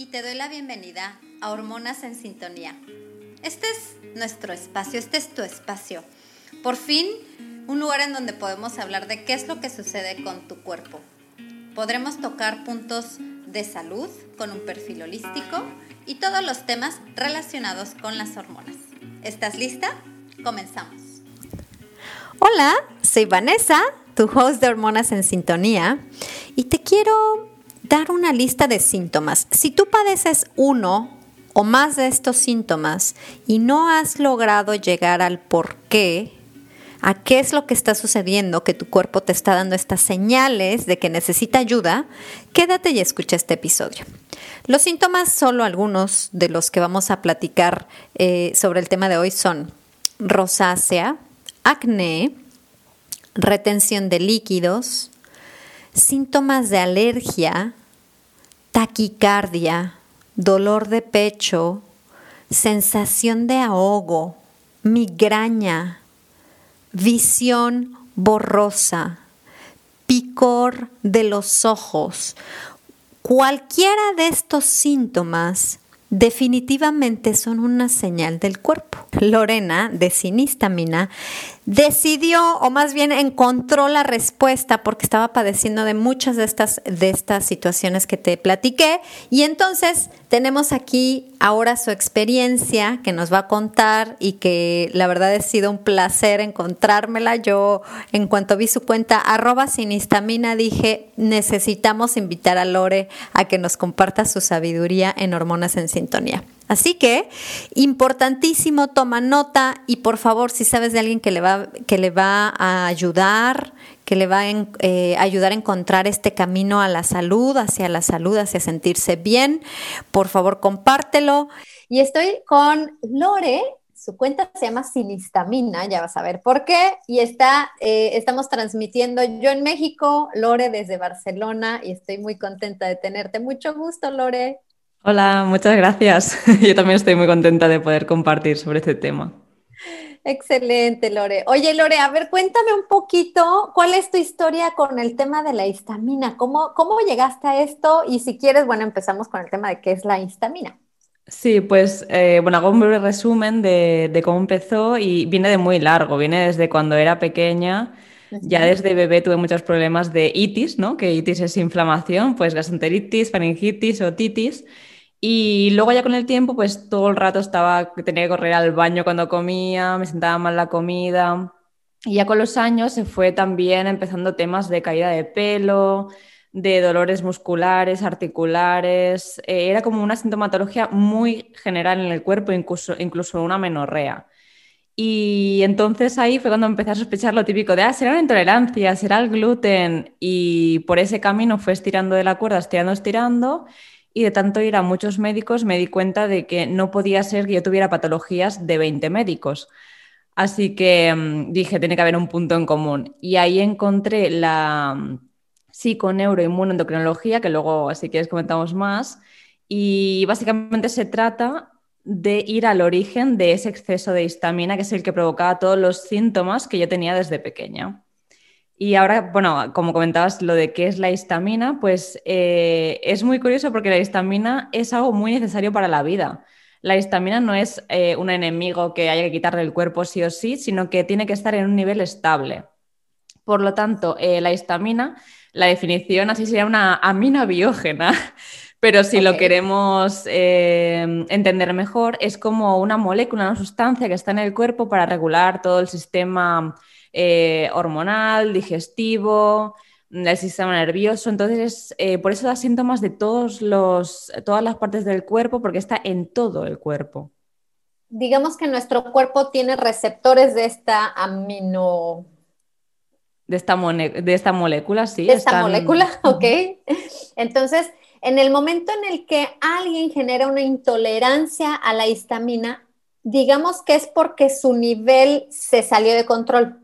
y te doy la bienvenida a Hormonas en Sintonía. Este es nuestro espacio, este es tu espacio. Por fin, un lugar en donde podemos hablar de qué es lo que sucede con tu cuerpo. Podremos tocar puntos de salud con un perfil holístico y todos los temas relacionados con las hormonas. ¿Estás lista? Comenzamos. Hola, soy Vanessa, tu host de Hormonas en Sintonía, y te quiero dar una lista de síntomas. Si tú padeces uno o más de estos síntomas y no has logrado llegar al por qué, a qué es lo que está sucediendo, que tu cuerpo te está dando estas señales de que necesita ayuda, quédate y escucha este episodio. Los síntomas, solo algunos de los que vamos a platicar eh, sobre el tema de hoy son rosácea, acné, retención de líquidos, síntomas de alergia, taquicardia, dolor de pecho, sensación de ahogo, migraña, visión borrosa, picor de los ojos. Cualquiera de estos síntomas definitivamente son una señal del cuerpo. Lorena, de sinistamina, decidió, o más bien encontró la respuesta porque estaba padeciendo de muchas de estas, de estas situaciones que te platiqué. Y entonces tenemos aquí ahora su experiencia que nos va a contar y que la verdad ha sido un placer encontrármela. Yo, en cuanto vi su cuenta, arroba sinistamina, dije, necesitamos invitar a Lore a que nos comparta su sabiduría en hormonas en sintonía. Así que, importantísimo, toma nota y por favor, si sabes de alguien que le va, que le va a ayudar, que le va a eh, ayudar a encontrar este camino a la salud, hacia la salud, hacia sentirse bien, por favor, compártelo. Y estoy con Lore, su cuenta se llama Sinistamina, ya vas a ver por qué. Y está, eh, estamos transmitiendo yo en México, Lore desde Barcelona, y estoy muy contenta de tenerte. Mucho gusto, Lore. Hola, muchas gracias. Yo también estoy muy contenta de poder compartir sobre este tema. Excelente, Lore. Oye, Lore, a ver, cuéntame un poquito cuál es tu historia con el tema de la histamina. ¿Cómo, cómo llegaste a esto? Y si quieres, bueno, empezamos con el tema de qué es la histamina. Sí, pues eh, bueno, hago un breve resumen de, de, cómo empezó y viene de muy largo, viene desde cuando era pequeña. Ya desde bebé tuve muchos problemas de itis, ¿no? Que itis es inflamación, pues gastroenteritis, faringitis, otitis. Y luego ya con el tiempo, pues todo el rato estaba, tenía que correr al baño cuando comía, me sentaba mal la comida. Y ya con los años se fue también empezando temas de caída de pelo, de dolores musculares, articulares. Eh, era como una sintomatología muy general en el cuerpo, incluso, incluso una menorrea. Y entonces ahí fue cuando empecé a sospechar lo típico de, ah, será una intolerancia, será el gluten. Y por ese camino fue estirando de la cuerda, estirando, estirando y de tanto ir a muchos médicos me di cuenta de que no podía ser que yo tuviera patologías de 20 médicos. Así que mm, dije, tiene que haber un punto en común. Y ahí encontré la mm, psiconeuroinmunoendocrinología, que luego, así quieres, comentamos más. Y básicamente se trata de ir al origen de ese exceso de histamina, que es el que provocaba todos los síntomas que yo tenía desde pequeña. Y ahora, bueno, como comentabas lo de qué es la histamina, pues eh, es muy curioso porque la histamina es algo muy necesario para la vida. La histamina no es eh, un enemigo que haya que quitarle el cuerpo sí o sí, sino que tiene que estar en un nivel estable. Por lo tanto, eh, la histamina, la definición así sería una amina biógena, pero si lo queremos entender mejor, es como una molécula, una sustancia que está en el cuerpo para regular todo el sistema eh, hormonal, digestivo, el sistema nervioso. Entonces, eh, por eso da síntomas de todos los, todas las partes del cuerpo, porque está en todo el cuerpo. Digamos que nuestro cuerpo tiene receptores de esta amino... De esta, de esta molécula, sí. De esta molécula, ok. Entonces, en el momento en el que alguien genera una intolerancia a la histamina, digamos que es porque su nivel se salió de control.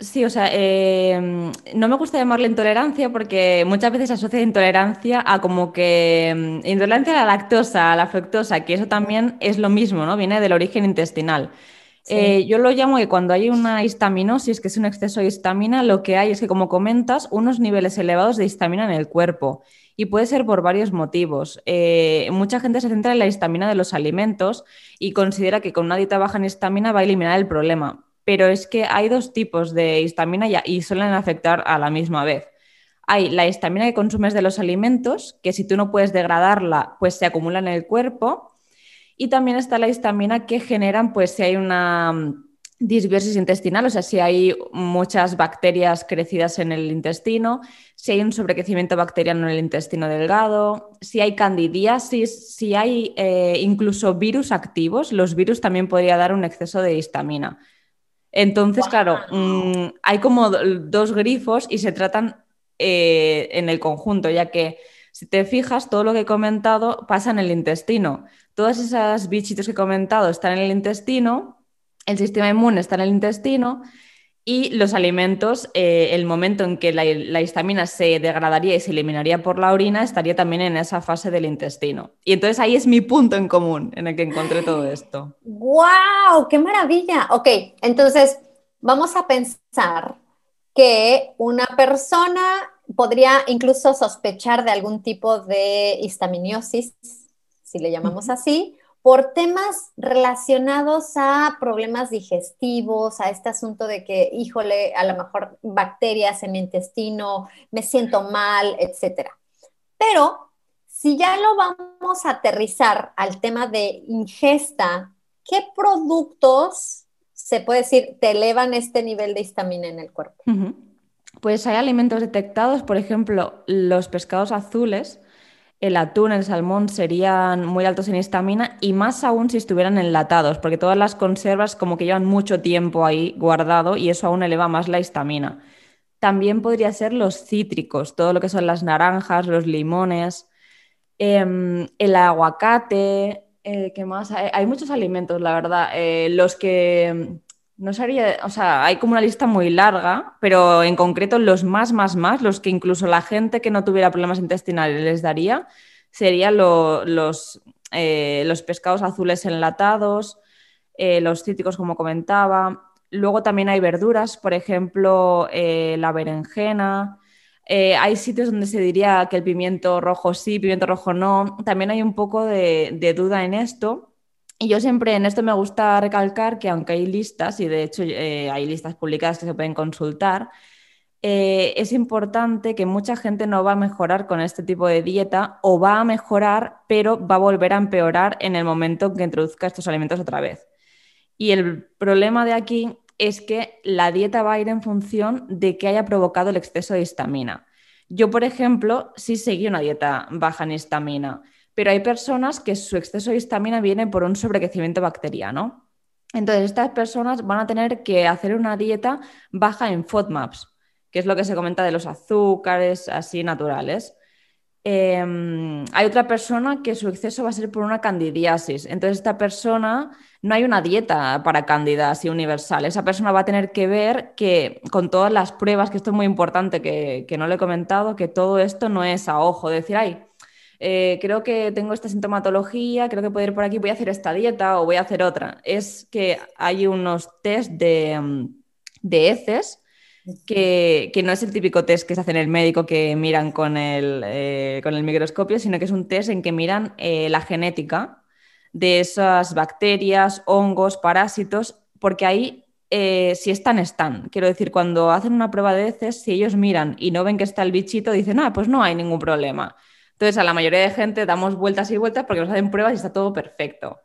Sí, o sea, em, no me gusta llamarle intolerancia porque muchas veces se asocia intolerancia a como que em, intolerancia a la lactosa, a la fructosa, que eso también es lo mismo, ¿no? Viene del origen intestinal. Eh, yo lo llamo que cuando hay una histaminosis, que es un exceso de histamina, lo que hay es que, como comentas, unos niveles elevados de histamina en el cuerpo. Y puede ser por varios motivos. Eh, mucha gente se centra en la histamina de los alimentos y considera que con una dieta baja en histamina va a eliminar el problema. Pero es que hay dos tipos de histamina y suelen afectar a la misma vez. Hay la histamina que consumes de los alimentos, que si tú no puedes degradarla, pues se acumula en el cuerpo y también está la histamina que generan, pues si hay una mm, disbiosis intestinal, o sea, si hay muchas bacterias crecidas en el intestino, si hay un sobrecrecimiento bacteriano en el intestino delgado, si hay candidiasis, si hay eh, incluso virus activos, los virus también podría dar un exceso de histamina. Entonces, claro, mm, hay como dos grifos y se tratan eh, en el conjunto, ya que si te fijas, todo lo que he comentado pasa en el intestino. Todas esas bichitos que he comentado están en el intestino, el sistema inmune está en el intestino y los alimentos, eh, el momento en que la, la, histamina se degradaría y se eliminaría por la orina, estaría también en esa fase del intestino. Y entonces ahí es mi punto en común en el que encontré todo esto. ¡Wow! ¡Qué maravilla! Ok, entonces vamos a pensar que una persona podría incluso sospechar de algún tipo de histaminiosis, si le llamamos así, por temas relacionados a problemas digestivos, a este asunto de que, híjole, a lo mejor bacterias en mi intestino, me siento mal, etc. Pero si ya lo vamos a aterrizar al tema de ingesta, ¿qué productos se puede decir te elevan este nivel de histamina en el cuerpo? Pues hay alimentos detectados, por ejemplo, los pescados azules, el atún, el salmón serían muy altos en histamina y más aún si estuvieran enlatados, porque todas las conservas como que llevan mucho tiempo ahí guardado y eso aún eleva más la histamina. También podría ser los cítricos, todo lo que son las naranjas, los limones, em, el aguacate, eh, ¿qué más? Hay, muchos alimentos, la verdad. Eh, los que no sería, o sea, hay como una lista muy larga, pero en concreto los más, más, más, los que incluso la gente que no tuviera problemas intestinales les daría, serían los, eh, los pescados azules enlatados, eh, los cítricos, como comentaba. Luego también hay verduras, por ejemplo, eh, la berenjena. hay sitios donde se diría que el pimiento rojo sí, pimiento rojo no. También hay un poco de duda en esto y yo siempre en esto me gusta recalcar que aunque hay listas, y de hecho eh, hay listas publicadas que se pueden consultar, eh, es importante que mucha gente no va a mejorar con este tipo de dieta o va a mejorar, pero va a volver a empeorar en el momento en que introduzca estos alimentos otra vez. Y el problema de aquí es que la dieta va a ir en función de que haya provocado el exceso de histamina. Yo, por ejemplo, sí seguí una dieta baja en histamina pero hay personas que su exceso de histamina viene por un sobrecrecimiento bacteriano. Entonces, estas personas van a tener que hacer una dieta baja en FODMAPs, que es lo que se comenta de los azúcares así naturales. Em, hay otra persona que su exceso va a ser por una candidiasis. Entonces, esta persona no hay una dieta para cándida así universal. Esa persona va a tener que ver que con todas las pruebas, que esto es muy importante que, no le he comentado, que todo esto no es a ojo, decir, ay, eh, creo que tengo esta sintomatología, creo que puedo ir por aquí, voy a hacer esta dieta o voy a hacer otra. Es que hay unos test de, mm, heces que, no es el típico test que se hace en el médico que miran con el, eh, con el microscopio, sino que es un test en que miran eh, la genética de esas bacterias, hongos, parásitos, porque ahí si están, están. Quiero decir, cuando hacen una prueba de heces, si ellos miran y no ven que está el bichito, dicen, ah, pues no hay ningún problema. Entonces, a la mayoría de gente damos vueltas y vueltas porque nos hacen pruebas y está todo perfecto.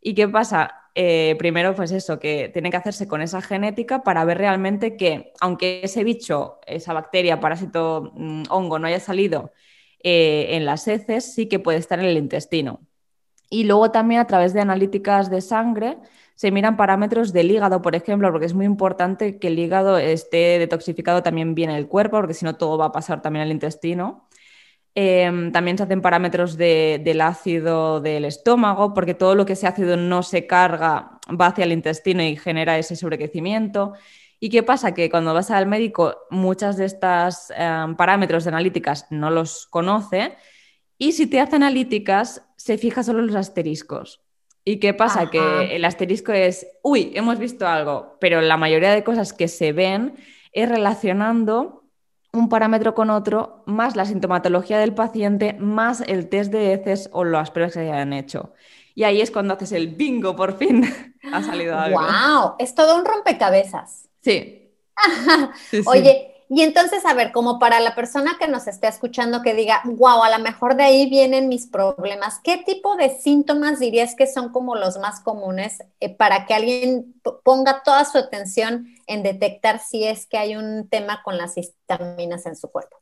¿Y qué pasa? Eh, primero, pues eso, que tiene que hacerse con esa genética para ver realmente que, aunque ese bicho, esa bacteria, parásito, mm, hongo no haya salido eh, en las heces, sí que puede estar en el intestino. Y luego también a través de analíticas de sangre se miran parámetros del hígado, por ejemplo, porque es muy importante que el hígado esté detoxificado también bien en el cuerpo, porque si no todo va a pasar también al intestino. Em, también se hacen parámetros del ácido del estómago, porque todo lo que ese ácido no se carga va hacia el intestino y genera ese sobrecrecimiento. ¿Y qué pasa? Que cuando vas al médico, muchas de estas em, parámetros de analíticas no los conoce y si te hace analíticas, se fija solo los asteriscos. ¿Y qué pasa? Que el asterisco es, uy, hemos visto algo, pero la mayoría de cosas que se ven es relacionando un parámetro con otro, más la sintomatología del paciente, más el test de heces o las pruebas que se hayan hecho. Y ahí es cuando haces el bingo, por fin ha salido algo. ¡Wow! Es todo un rompecabezas. Sí. Oye, y entonces, a ver, como para la persona que nos esté escuchando que diga, wow, a lo mejor de ahí vienen mis problemas, ¿qué tipo de síntomas dirías que son como los más comunes eh, para que alguien ponga toda su atención en detectar si es que hay un tema con las histaminas en su cuerpo?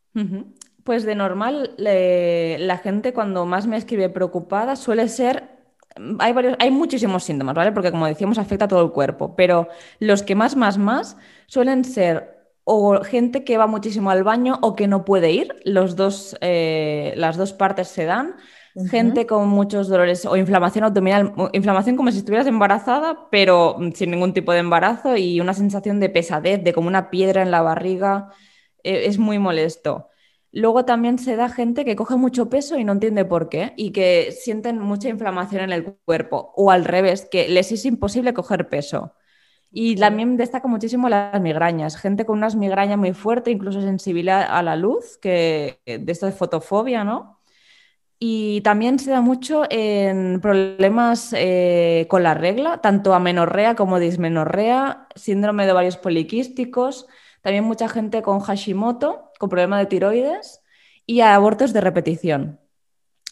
Pues de normal, la gente cuando más me escribe preocupada suele ser hay, varios, hay muchísimos síntomas, ¿vale? Porque como decíamos, afecta a todo el cuerpo, pero los que más, más, más suelen ser o gente que va muchísimo al baño o que no puede ir, los dos, eh, las dos partes se dan. Gente con muchos dolores o inflamación abdominal, inflamación como si estuvieras embarazada, pero sin ningún tipo de embarazo y una sensación de pesadez, de como una piedra en la barriga, eh, es muy molesto. Luego también se da gente que coge mucho peso y no entiende por qué y que sienten mucha inflamación en el cuerpo o al revés, que les es imposible coger peso. Y también destaca muchísimo las migrañas. Gente con unas migrañas muy fuertes, incluso sensibilidad a la luz, que de esto de fotofobia, ¿no? Y también se da mucho en problemas eh, con la regla, tanto amenorrea como dismenorrea, síndrome de ovarios poliquísticos, también mucha gente con Hashimoto, con problema de tiroides y abortos de repetición.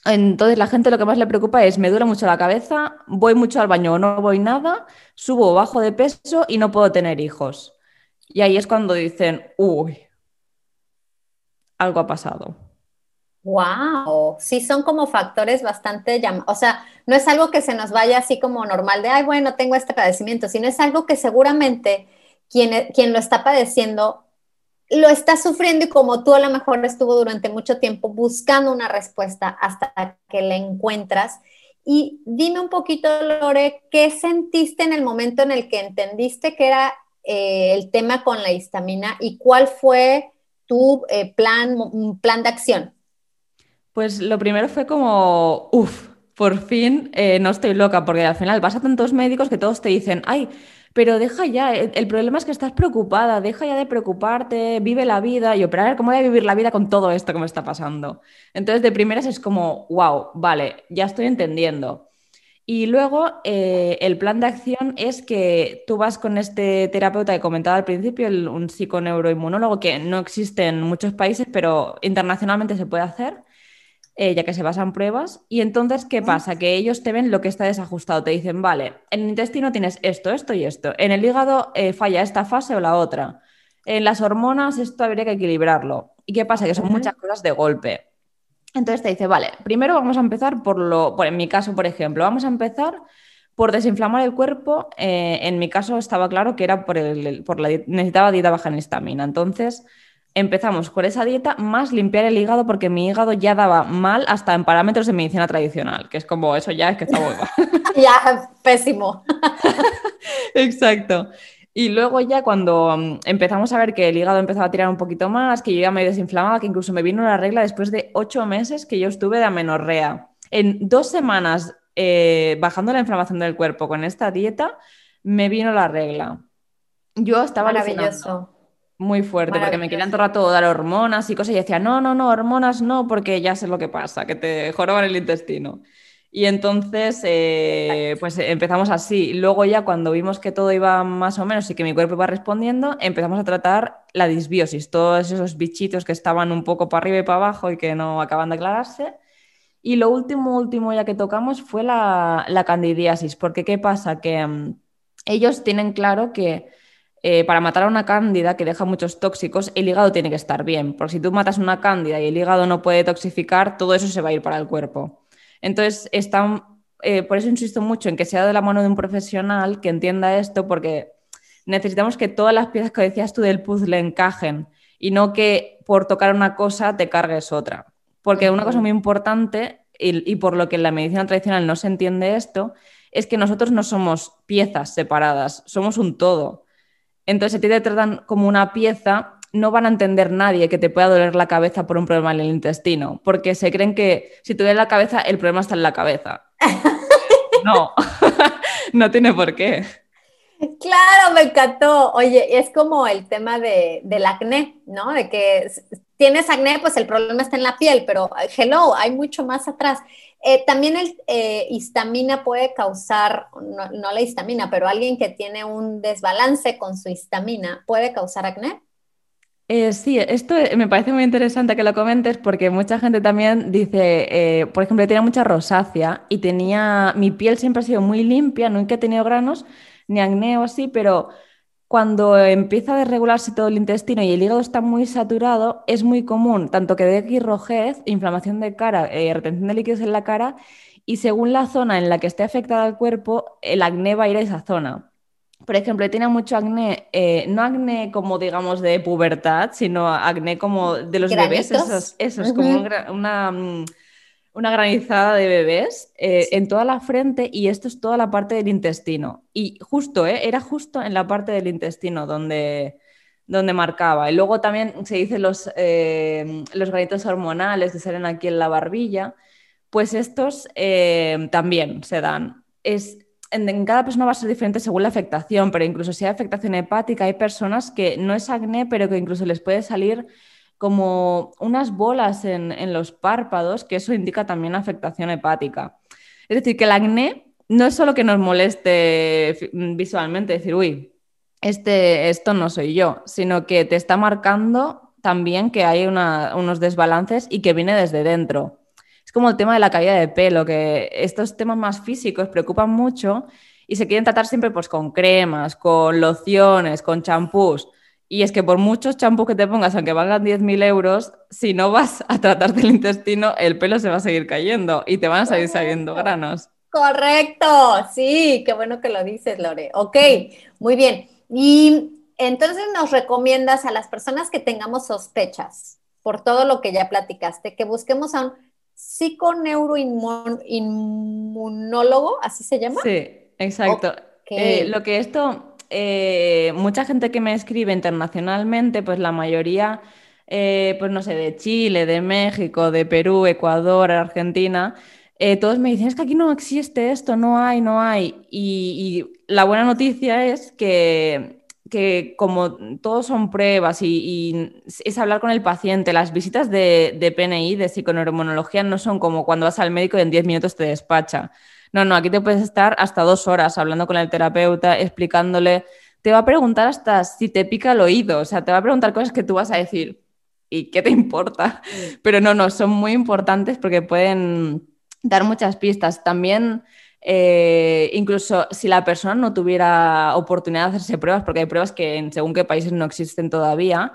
Entonces la gente lo que más le preocupa es, me duele mucho la cabeza, voy mucho al baño o no voy nada, subo o bajo de peso y no puedo tener hijos. Y ahí es cuando dicen, uy, algo ha pasado. Wow, sí son como factores bastante o sea, no es algo que se nos vaya así como normal de, ay, bueno, tengo este padecimiento, sino es algo que seguramente quien, quien lo está padeciendo lo está sufriendo y como tú a lo mejor estuvo durante mucho tiempo buscando una respuesta hasta que la encuentras. Y dime un poquito, Lore, ¿qué sentiste en el momento en el que entendiste que era eh, el tema con la histamina y cuál fue tu eh, plan, plan de acción? Pues lo primero fue como, uff, por fin eh, no estoy loca, porque al final vas a tantos médicos que todos te dicen, ay, pero deja ya, el, problema es que estás preocupada, deja ya de preocuparte, vive la vida. Y yo, pero a ver, ¿cómo voy a vivir la vida con todo esto que me está pasando? Entonces, de primeras es como, wow, vale, ya estoy entendiendo. Y luego eh, el plan de acción es que tú vas con este terapeuta que comentaba al principio, el, un psiconeuroinmunólogo que no existe en muchos países, pero internacionalmente se puede hacer. Eh, ya que se basan pruebas. Y entonces, ¿qué pasa? Que ellos te ven lo que está desajustado. Te dicen, vale, en el intestino tienes esto, esto y esto. En el hígado eh, falla esta fase o la otra. En las hormonas esto habría que equilibrarlo. ¿Y qué pasa? Que son muchas cosas de golpe. Entonces te dice, vale, primero vamos a empezar por lo, por, en mi caso, por ejemplo, vamos a empezar por desinflamar el cuerpo. Eh, en mi caso estaba claro que era por, el, por la necesitaba dieta baja en histamina. Entonces, empezamos con esa dieta más limpiar el hígado porque mi hígado ya daba mal hasta en parámetros de medicina tradicional, que es como eso ya es que está muy mal. ya, pésimo. Exacto. Y luego ya cuando mm, empezamos a ver que el hígado empezaba a tirar un poquito más, que yo ya me desinflamaba, que incluso me vino la regla después de ocho meses que yo estuve de amenorrea. En dos semanas eh, bajando la inflamación del cuerpo con esta dieta, me vino la regla. Yo estaba Maravilloso. Muy fuerte, porque me querían todo el rato dar hormonas y cosas y decía, no, no, no, hormonas no, porque ya sé lo que pasa, que te joroban el intestino. Y entonces, eh, pues empezamos así. Luego ya cuando vimos que todo iba más o menos y que mi cuerpo iba respondiendo, empezamos a tratar la disbiosis, todos esos bichitos que estaban un poco para arriba y para abajo y que no acaban de aclararse. Y lo último, último ya que tocamos fue la, la candidiasis, porque ¿qué pasa? Que mm, ellos tienen claro que eh, para matar a una cándida que deja muchos tóxicos, el hígado tiene que estar bien, porque si tú matas una cándida y el hígado no puede toxificar, todo eso se va a ir para el cuerpo. Entonces, eh, por eso insisto mucho en que sea de la mano de un profesional que entienda esto, porque necesitamos que todas las piezas que decías tú del puzzle encajen y no que por tocar una cosa te cargues otra. Porque una cosa muy importante, y, y por lo que en la medicina tradicional no se entiende esto, es que nosotros no somos piezas separadas, somos un todo. Entonces, si a ti te tratan como una pieza, no van a entender nadie que te pueda doler la cabeza por un problema en el intestino, porque se creen que si te duele la cabeza, el problema está en la cabeza. No, no tiene por qué. Claro, me encantó. Oye, es como el tema de, del acné, ¿no? De que tienes acné, pues el problema está en la piel, pero hello, hay mucho más atrás. Eh, también el eh, histamina puede causar, no, no, la histamina, pero alguien que tiene un desbalance con su histamina, ¿puede causar acné? Eh, sí, esto me parece muy interesante que lo comentes porque mucha gente también dice, por ejemplo, yo tenía mucha rosácea y tenía, mi piel siempre ha sido muy limpia, nunca he tenido granos ni acné o así, pero cuando empieza a desregularse todo el intestino y el hígado está muy saturado, es muy común tanto que aquí rojez, inflamación de cara, eh, retención de líquidos en la cara y según la zona en la que esté afectada el cuerpo, el acné va a ir a esa zona. Por ejemplo, tiene mucho acné, eh, no acné como digamos de pubertad, sino acné como de los bebés, esos, esos como una, mm, una, granizada de bebés eh, en toda la frente y esto es toda la parte del intestino. Y justo, eh, era justo en la parte del intestino donde, donde marcaba. Y luego también se dice los, los granitos hormonales que salen aquí en la barbilla, pues estos también se dan. Es, en, cada persona va a ser diferente según la afectación, pero incluso si hay afectación hepática, hay personas que no es acné, pero que incluso les puede salir como unas bolas en, los párpados, que eso indica también afectación hepática. Es decir, que el acné no es solo que nos moleste visualmente, decir, uy, este, esto no soy yo, sino que te está marcando también que hay unos desbalances y que viene desde dentro como el tema de la caída de pelo, que estos temas más físicos preocupan mucho y se quieren tratar siempre pues, con cremas, con lociones, con champús. Y es que por muchos champús que te pongas, aunque valgan 10.000 euros, si no vas a tratar del intestino, el pelo se va a seguir cayendo y te van a seguir saliendo granos. Correcto, sí, qué bueno que lo dices, Lore. Ok, muy bien. Y entonces nos recomiendas a las personas que tengamos sospechas por todo lo que ya platicaste, que busquemos a un psiconeuroinmunólogo, así se llama. Sí, exacto. Eh, lo que esto, eh, mucha gente que me escribe internacionalmente, pues la mayoría, eh, pues no sé, de Chile, de México, de Perú, Ecuador, Argentina, todos me dicen, es que aquí no existe esto, no hay, no hay. y la buena noticia es que que como todos son pruebas y, es hablar con el paciente, las visitas de, PNI, de psiconeuromonología, no son como cuando vas al médico y en 10 minutos te despacha. No, no, aquí te puedes estar hasta dos horas hablando con el terapeuta, explicándole. Te va a preguntar hasta si te pica el oído, o sea, te va a preguntar cosas que tú vas a decir, ¿y qué te importa? Pero no, no, son muy importantes porque pueden dar muchas pistas. También eh, incluso si la persona no tuviera oportunidad de hacerse pruebas, porque hay pruebas que en según qué países no existen todavía,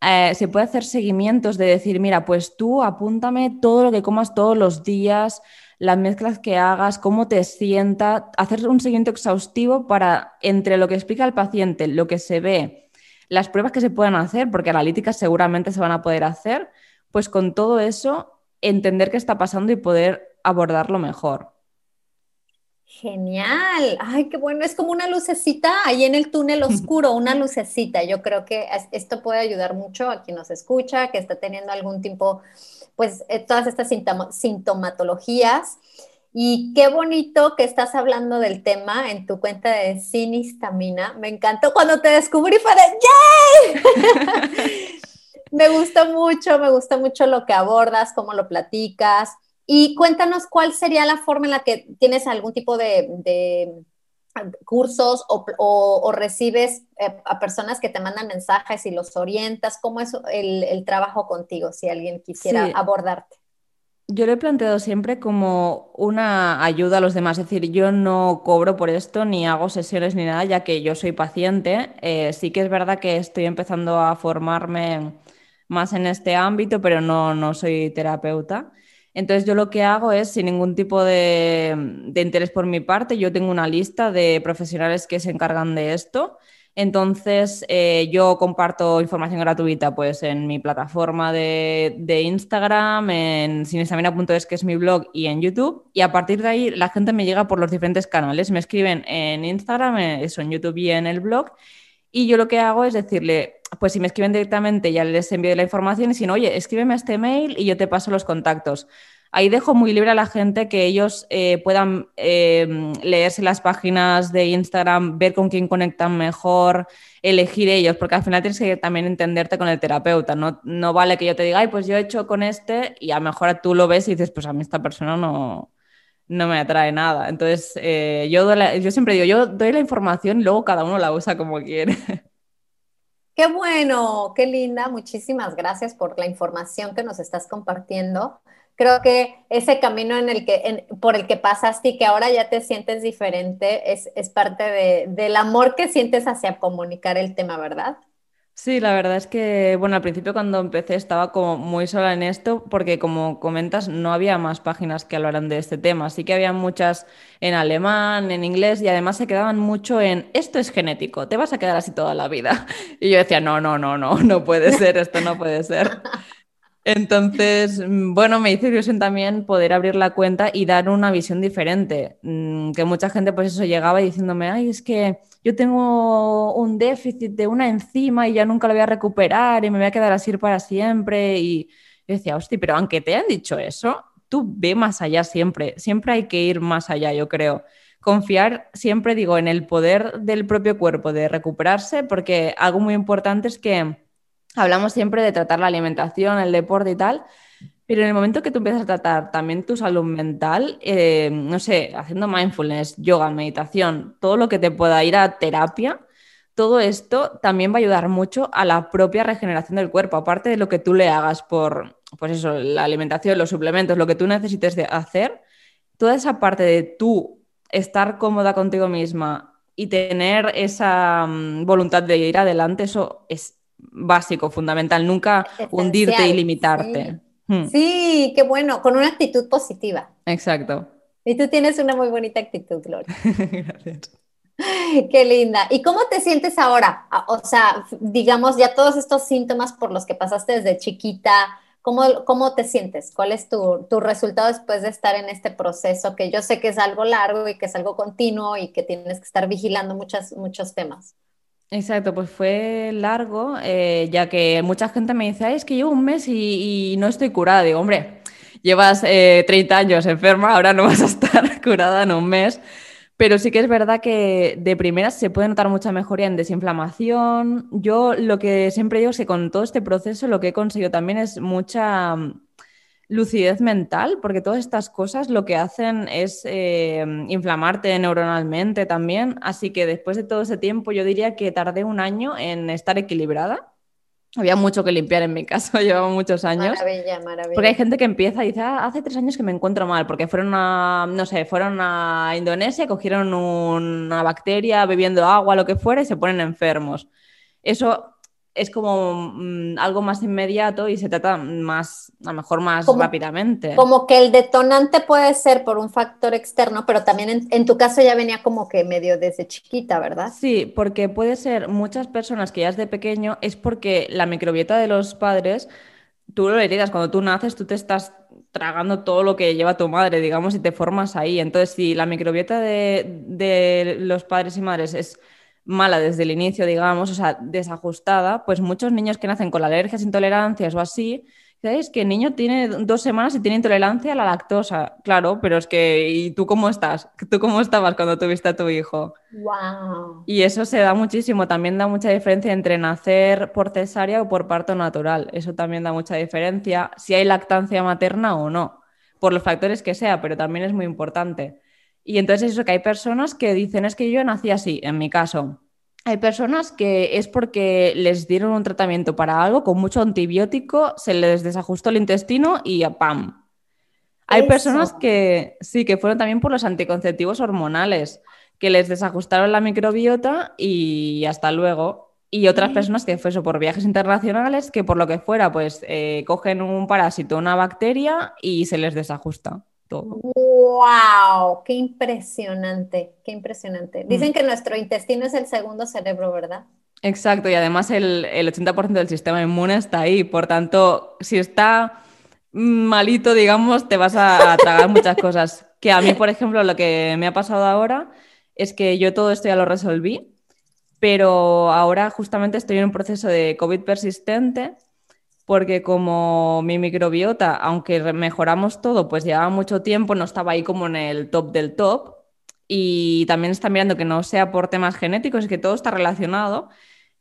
eh, se puede hacer seguimientos de decir, mira, pues tú apúntame todo lo que comas todos los días, las mezclas que hagas, cómo te sienta, hacer un seguimiento exhaustivo para, entre lo que explica el paciente, lo que se ve, las pruebas que se puedan hacer, porque analíticas seguramente se van a poder hacer, pues con todo eso, entender qué está pasando y poder abordarlo mejor. Genial, ay, qué bueno, es como una lucecita ahí en el túnel oscuro, una lucecita. Yo creo que esto puede ayudar mucho a quien nos escucha, que está teniendo algún tipo, pues, eh, todas estas sintomatologías. Y qué bonito que estás hablando del tema en tu cuenta de Sinistamina. Me encantó cuando te descubrí, fue ¡yay! me gusta mucho, me gusta mucho lo que abordas, cómo lo platicas. Y cuéntanos cuál sería la forma en la que tienes algún tipo de, cursos o, recibes eh, a personas que te mandan mensajes y los orientas. ¿Cómo es el, trabajo contigo si alguien quisiera abordarte? Yo lo he planteado siempre como una ayuda a los demás, es decir, yo no cobro por esto ni hago sesiones ni nada, ya que yo soy paciente. Eh, sí que es verdad que estoy empezando a formarme más en este ámbito, pero no, no soy terapeuta. Entonces yo lo que hago es, sin ningún tipo de, interés por mi parte, yo tengo una lista de profesionales que se encargan de esto. Entonces, eh, yo comparto información gratuita pues, en mi plataforma de, Instagram, en sinestamina.es, que es mi blog, y en YouTube. Y a partir de ahí, la gente me llega por los diferentes canales. Me escriben en Instagram, eh, eso, en YouTube y en el blog. Y yo lo que hago es decirle, pues si me escriben directamente, ya les envío la información. Y si no, oye, escríbeme este mail y yo te paso los contactos. Ahí dejo muy libre a la gente que ellos eh, puedan eh, leerse las páginas de Instagram, ver con quién conectan mejor, elegir ellos, porque al final tienes que también entenderte con el terapeuta. No, no vale que yo te diga, ay, pues yo he hecho con este y a lo mejor tú lo ves y dices, pues a mí esta persona no, no me atrae nada. Entonces, eh, yo, yo siempre digo, yo doy la información y luego cada uno la usa como quiere. Qué bueno, qué linda. Muchísimas gracias por la información que nos estás compartiendo creo que ese camino en el que, por el que pasaste y que ahora ya te sientes diferente es, parte del amor que sientes hacia comunicar el tema, ¿verdad? Sí, la verdad es que, bueno, al principio cuando empecé estaba como muy sola en esto porque como comentas no había más páginas que hablaran de este tema, sí que había muchas en alemán, en inglés y además se quedaban mucho en esto es genético, te vas a quedar así toda la vida. Y yo decía, no, no, no, no, no puede ser, esto no puede ser. Entonces, mm, bueno, me hizo ilusión también poder abrir la cuenta y dar una visión diferente. Mm, que mucha gente, pues eso, llegaba diciéndome, ay, es que yo tengo un déficit de una enzima y ya nunca lo voy a recuperar y me voy a quedar así para siempre. Y yo decía, hostia, pero aunque te hayan dicho eso, tú ve más allá siempre. Siempre hay que ir más allá, yo creo. Confiar, siempre digo, en el poder del propio cuerpo de recuperarse, porque algo muy importante es que hablamos siempre de tratar la alimentación, el deporte y tal, pero en el momento que tú empiezas a tratar también tu salud mental, eh, no sé, haciendo mindfulness, yoga, meditación, todo lo que te pueda ir a terapia, todo esto también va a ayudar mucho a la propia regeneración del cuerpo, aparte de lo que tú le hagas por, pues eso, la alimentación, los suplementos, lo que tú necesites de hacer, toda esa parte de tú estar cómoda contigo misma y tener esa mm, voluntad de ir adelante, eso es básico, fundamental, nunca hundirte y limitarte. Hmm. Sí. qué bueno, con una actitud positiva. Exacto. Y tú tienes una muy bonita actitud, Gloria. Gracias. Qué linda. ¿Y cómo te sientes ahora? O sea, digamos, ya todos estos síntomas por los que pasaste desde chiquita, ¿cómo, cómo te sientes? ¿Cuál es tu, tu, resultado después de estar en este proceso? Que yo sé que es algo largo y que es algo continuo y que tienes que estar vigilando muchas, muchos temas. Exacto, pues fue largo, eh, ya que mucha gente me dice, es que llevo un mes y, no estoy curada. Digo, hombre, llevas 30 eh, años enferma, ahora no vas a estar curada en un mes. Pero sí que es verdad que de primeras se puede notar mucha mejoría en desinflamación. Yo lo que siempre digo es que con todo este proceso lo que he conseguido también es mucha lucidez mental, porque todas estas cosas lo que hacen es eh, inflamarte neuronalmente también. Así que después de todo ese tiempo, yo diría que tardé un año en estar equilibrada. Había mucho que limpiar en mi caso, llevaba muchos años. Maravilla, maravilla. Porque hay gente que empieza y dice, ah, hace tres años que me encuentro mal, porque fueron a, no sé, fueron a Indonesia, cogieron una bacteria bebiendo agua, lo que fuera, y se ponen enfermos. Eso es como mm, algo más inmediato y se trata más, a lo mejor más rápidamente. Como que el detonante puede ser por un factor externo, pero también en, tu caso ya venía como que medio desde chiquita, ¿verdad? Sí, porque puede ser muchas personas que ya desde pequeño es porque la microbiota de los padres, tú lo heredas, cuando tú naces tú te estás tragando todo lo que lleva tu madre, digamos, y te formas ahí. Entonces, si la microbiota de, de los padres y madres es mala desde el inicio, digamos, o sea, desajustada, pues muchos niños que nacen con alergias, intolerancias o así, ¿sabes? Que el niño tiene dos semanas y tiene intolerancia a la lactosa. Claro, pero es que, ¿y tú cómo estás? ¿Tú cómo estabas cuando tuviste a tu hijo? Wow. Y eso se da muchísimo. También da mucha diferencia entre nacer por cesárea o por parto natural. Eso también da mucha diferencia. Si hay lactancia materna o no, por los factores que sea, pero también es muy importante. Y entonces eso que hay personas que dicen es que yo nací así, en mi caso. Hay personas que es porque les dieron un tratamiento para algo con mucho antibiótico, se les desajustó el intestino y ¡pam! Hay personas que sí, que fueron también por los anticonceptivos hormonales, que les desajustaron la microbiota y hasta luego. Y otras personas que fue eso por viajes internacionales, que por lo que fuera, pues eh, cogen un parásito, una bacteria y se les desajusta. ¡Wow! wow, qué impresionante, qué impresionante. Dicen mm. que nuestro intestino es el segundo cerebro, ¿verdad? Exacto, y además el, el 80% del sistema inmune está ahí, por tanto, si está malito, digamos, te vas a, tragar muchas cosas. Que a mí, por ejemplo, lo que me ha pasado ahora es que yo todo esto ya lo resolví, pero ahora justamente estoy en un proceso de COVID persistente porque como mi microbiota, aunque mejoramos todo, pues llevaba mucho tiempo, no estaba ahí como en el top del top. Y también está mirando que no sea por temas genéticos, es que todo está relacionado.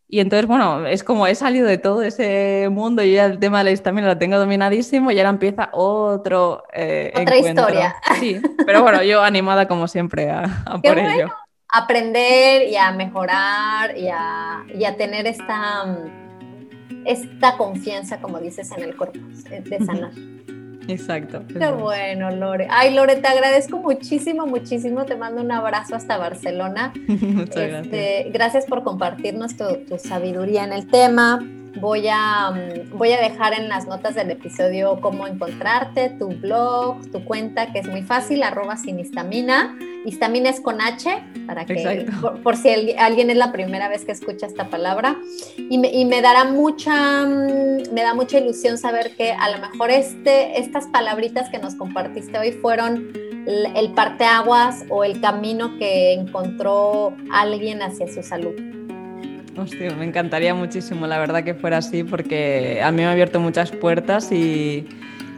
Y entonces, bueno, es como he salido de todo ese mundo y ya el tema de la histamina lo tengo dominadísimo y ahora empieza otro eh, Otra historia. Sí, pero bueno, yo animada como siempre a, por ello. Aprender y a mejorar y a, y a tener esta, esta confianza, como dices, en el cuerpo, de sanar. Exacto. Qué bueno, Lore. Ay, Lore, te agradezco muchísimo, muchísimo. Te mando un abrazo hasta Barcelona. Muchas gracias. Este, gracias por compartirnos tu, tu sabiduría en el tema. Voy a, mm, voy a dejar en las notas del episodio cómo encontrarte, tu blog, tu cuenta, que es muy fácil, arroba sin histamina. Histamina es con H, para que, por, si alguien es la primera vez que escucha esta palabra. Y me, y me, dará mucha, mm, me da mucha ilusión saber que a lo mejor este, estas palabritas que nos compartiste hoy fueron el parteaguas o el camino que encontró alguien hacia su salud. Me encantaría muchísimo, la verdad, que fuera así, porque a mí me ha abierto muchas puertas y,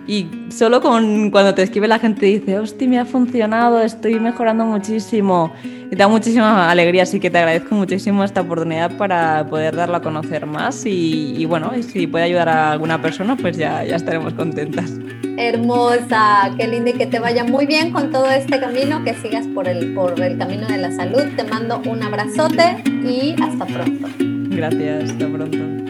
y solo con cuando te escribe la gente dice, hostia, me ha funcionado, estoy mejorando muchísimo. Y da muchísima alegría, así que te agradezco muchísimo esta oportunidad para poder darla a conocer más y, y bueno, y si puede ayudar a alguna persona, pues ya, ya estaremos contentas. Hermosa, qué linda y que te vaya muy bien con todo este camino, que sigas por el, por el camino de la salud. Te mando un abrazote y hasta pronto. Gracias, hasta pronto.